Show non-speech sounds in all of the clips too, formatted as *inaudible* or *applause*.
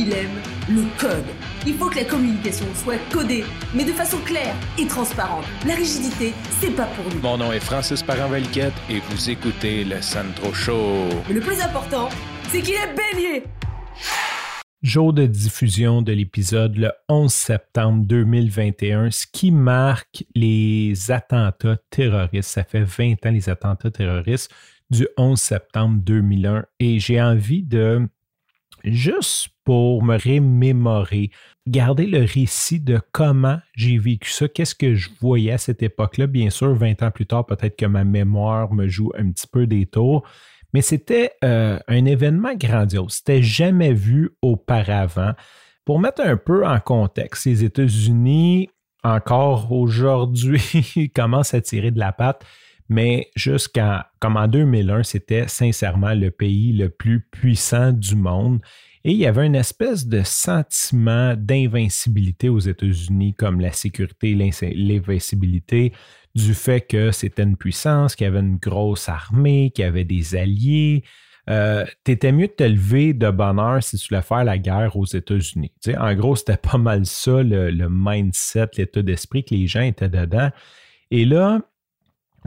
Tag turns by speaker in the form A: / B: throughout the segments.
A: il aime le code. Il faut que la communication soit codée, mais de façon claire et transparente. La rigidité, c'est pas pour nous.
B: Mon nom est Francis parent et vous écoutez le Sandro Show.
A: Mais le plus important, c'est qu'il est bélier.
C: Jour de diffusion de l'épisode le 11 septembre 2021, ce qui marque les attentats terroristes. Ça fait 20 ans les attentats terroristes du 11 septembre 2001 et j'ai envie de juste pour me remémorer, garder le récit de comment j'ai vécu ça, qu'est-ce que je voyais à cette époque-là. Bien sûr, 20 ans plus tard, peut-être que ma mémoire me joue un petit peu des tours, mais c'était euh, un événement grandiose. C'était jamais vu auparavant. Pour mettre un peu en contexte, les États-Unis, encore aujourd'hui, *laughs* commencent à tirer de la patte mais jusqu'en comme en 2001, c'était sincèrement le pays le plus puissant du monde. Et il y avait une espèce de sentiment d'invincibilité aux États-Unis, comme la sécurité, l'invincibilité, du fait que c'était une puissance, qu'il y avait une grosse armée, qu'il y avait des alliés. Euh, T'étais mieux de te lever de bonheur si tu voulais faire la guerre aux États-Unis. en gros, c'était pas mal ça, le mindset, l'état d'esprit que les gens étaient dedans. Et là,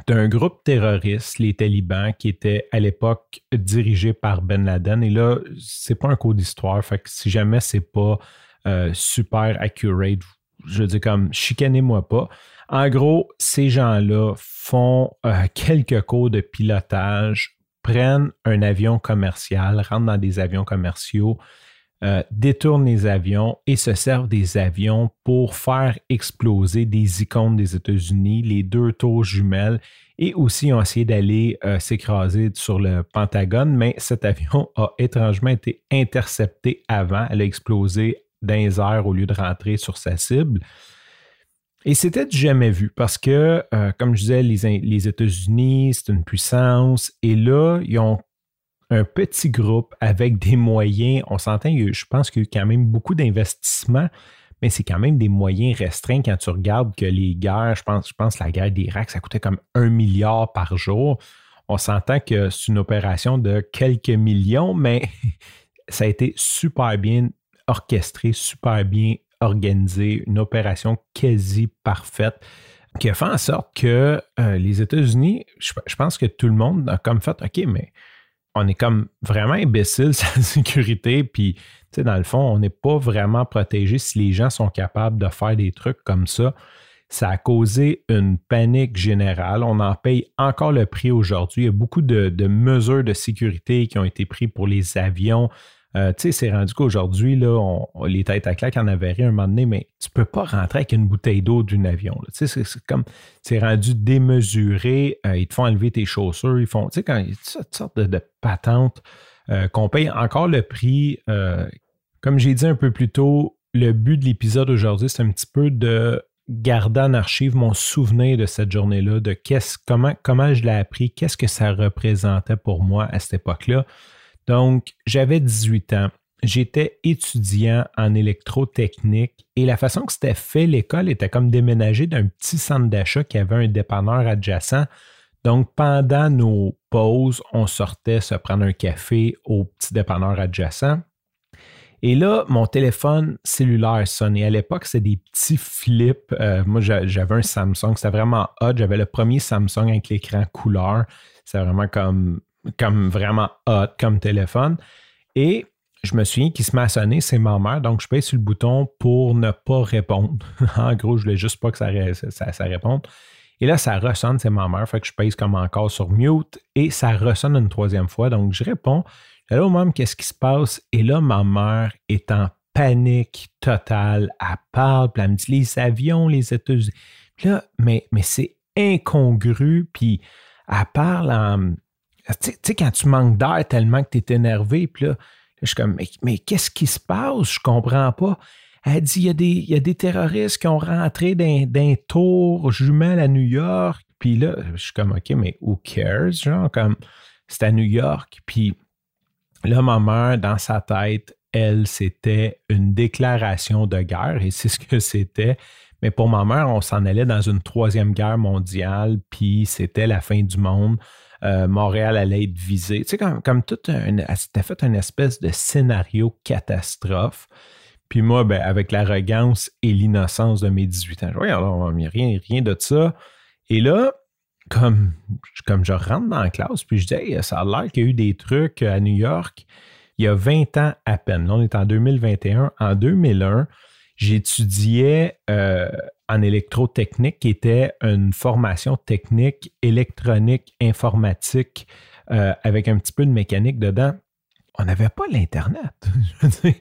C: d'un groupe terroriste, les talibans, qui était à l'époque dirigé par Ben Laden. Et là, c'est pas un cours d'histoire, fait que si jamais c'est pas euh, super accurate, je dis comme chicanez-moi pas. En gros, ces gens-là font euh, quelques cours de pilotage, prennent un avion commercial, rentrent dans des avions commerciaux, euh, détournent les avions et se servent des avions pour faire exploser des icônes des États-Unis, les deux tours jumelles, et aussi ont essayé d'aller euh, s'écraser sur le Pentagone, mais cet avion *laughs* a étrangement été intercepté avant. Elle a explosé dans les airs au lieu de rentrer sur sa cible. Et c'était jamais vu parce que, euh, comme je disais, les, les États-Unis, c'est une puissance. Et là, ils ont un petit groupe avec des moyens. On s'entend, je pense qu'il y a eu quand même beaucoup d'investissements, mais c'est quand même des moyens restreints quand tu regardes que les guerres, je pense, je pense que la guerre d'Irak, ça coûtait comme un milliard par jour. On s'entend que c'est une opération de quelques millions, mais *laughs* ça a été super bien orchestré, super bien organisé, une opération quasi parfaite qui a fait en sorte que euh, les États-Unis, je, je, pense que tout le monde a comme fait, OK, mais on est comme vraiment imbécile *laughs* sa sécurité, puis dans le fond, on n'est pas vraiment protégé si les gens sont capables de faire des trucs comme ça. Ça a causé une panique générale. On en paye encore le prix aujourd'hui. Il y a beaucoup de mesures de sécurité qui ont été prises pour les avions, euh, tu sais, c'est rendu qu'aujourd'hui, là, on, les têtes à claque en avait un moment donné, mais tu peux pas rentrer avec une bouteille d'eau d'un avion. Tu sais, c'est comme, c'est rendu démesuré. Euh, ils te font enlever tes chaussures. Ils font, tu sais, quand il y a toutes sortes de, patentes euh, qu'on paye encore le prix. comme j'ai dit un peu plus tôt, le but de l'épisode aujourd'hui, c'est un petit peu de garder en archive mon souvenir de cette journée-là, de qu'est-ce, comment, comment je l'ai appris, qu'est-ce que ça représentait pour moi à cette époque-là. Donc, j'avais 18 ans. J'étais étudiant en électrotechnique et la façon que c'était fait, l'école était comme déménagée d'un petit centre d'achat qui avait un dépanneur adjacent. Donc, pendant nos pauses, on sortait se prendre un café au petit dépanneur adjacent. Et là, mon téléphone cellulaire sonnait. À l'époque, c'était des petits flips. Euh, moi, j'avais un Samsung. C'était vraiment hot. J'avais le premier Samsung avec l'écran couleur. C'était vraiment comme comme vraiment hot comme téléphone. Et je me souviens qu'il se met à sonner, c'est ma mère, donc je paye sur le bouton pour ne pas répondre. *laughs* en gros, je voulais juste pas que ça, ça, réponde. Et là, ça ressonne, c'est ma mère, fait que je pèse comme encore sur mute et ça ressonne une troisième fois. Donc, je réponds. Allô, maman, qu'est-ce qui se passe? Et là, ma mère est en panique totale. Elle parle, puis elle me dit les avions, les États-Unis. là, mais, mais c'est incongru, puis elle parle en tu sais, quand tu manques d'air tellement que tu es énervé, puis là, je suis comme, mais, qu'est-ce qui se passe? Je comprends pas. Elle dit, il y, a des, terroristes qui ont rentré dans, un tour jumelle à New York. Puis là, je suis comme, OK, mais who cares? Genre, comme, c'est à New York. Puis là, ma mère, dans sa tête, elle, c'était une déclaration de guerre et c'est ce que c'était. Mais pour ma mère, on s'en allait dans une troisième guerre mondiale, puis c'était la fin du monde. Euh, Montréal allait être visé. Tu sais, comme, comme tout. C'était fait une espèce de scénario catastrophe. Puis moi, ben, avec l'arrogance et l'innocence de mes 18 ans, je alors, rien, rien de ça. Et là, comme, comme je rentre dans la classe, puis je dis, ça a l'air qu'il y a eu des trucs à New York il y a 20 ans à peine. Là, on est en 2021. En 2001, j'étudiais euh, en électrotechnique, qui était une formation technique électronique, informatique, euh, avec un petit peu de mécanique dedans. On n'avait pas l'Internet. *laughs*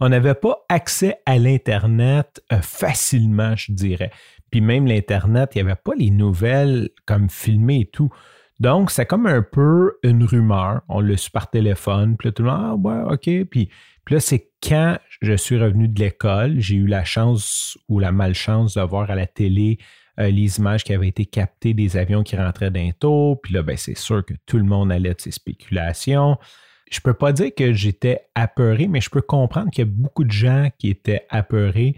C: on n'avait pas accès à l'Internet euh, facilement, je dirais. Puis même l'Internet, il n'y avait pas les nouvelles comme filmées et tout. Donc, c'est comme un peu une rumeur. On le su par téléphone. Puis là, tout le monde, ah ouais, OK. Puis, là, c'est quand je suis revenu de l'école, j'ai eu la chance ou la malchance de voir à la télé euh, les images qui avaient été captées des avions qui rentraient d'un. Puis là, ben, c'est sûr que tout le monde allait de ces spéculations. Je ne peux pas dire que j'étais apeuré, mais je peux comprendre qu'il y a beaucoup de gens qui étaient apeurés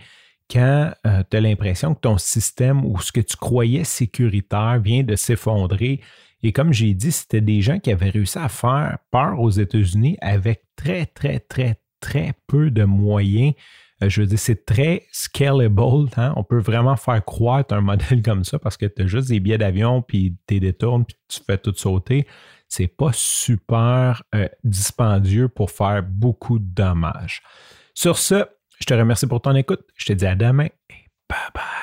C: quand euh, tu as l'impression que ton système ou ce que tu croyais sécuritaire vient de s'effondrer et comme j'ai dit, c'était des gens qui avaient réussi à faire peur aux États-Unis avec très, très, très, très peu de moyens. Euh, je veux dire, c'est très scalable. Hein. On peut vraiment faire croître un modèle comme ça parce que tu as juste des billets d'avion, puis tu détournes, puis tu fais tout sauter. C'est pas super euh, dispendieux pour faire beaucoup de dommages. Sur ce, je te remercie pour ton écoute. Je te dis à demain et bye bye.